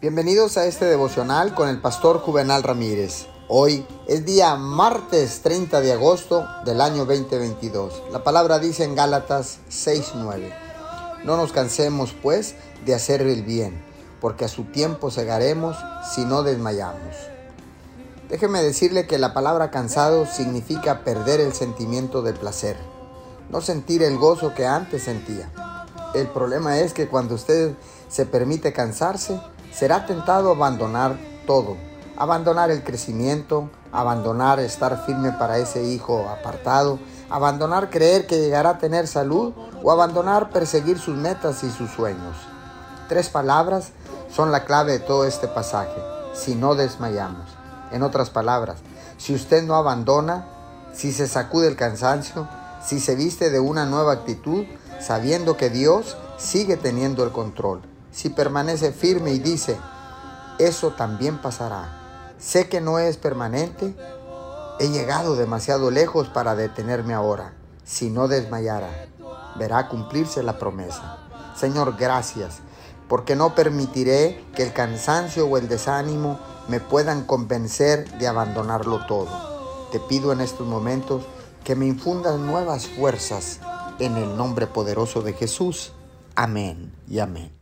Bienvenidos a este devocional con el pastor Juvenal Ramírez. Hoy es día martes 30 de agosto del año 2022. La palabra dice en Gálatas 6:9. No nos cansemos pues de hacer el bien, porque a su tiempo segaremos si no desmayamos. Déjeme decirle que la palabra cansado significa perder el sentimiento de placer, no sentir el gozo que antes sentía. El problema es que cuando usted se permite cansarse, será tentado abandonar todo, abandonar el crecimiento, abandonar estar firme para ese hijo apartado, abandonar creer que llegará a tener salud o abandonar perseguir sus metas y sus sueños. Tres palabras son la clave de todo este pasaje, si no desmayamos. En otras palabras, si usted no abandona, si se sacude el cansancio, si se viste de una nueva actitud, sabiendo que Dios sigue teniendo el control. Si permanece firme y dice, eso también pasará. Sé que no es permanente. He llegado demasiado lejos para detenerme ahora. Si no desmayara, verá cumplirse la promesa. Señor, gracias, porque no permitiré que el cansancio o el desánimo me puedan convencer de abandonarlo todo. Te pido en estos momentos que me infundas nuevas fuerzas en el nombre poderoso de Jesús. Amén y amén.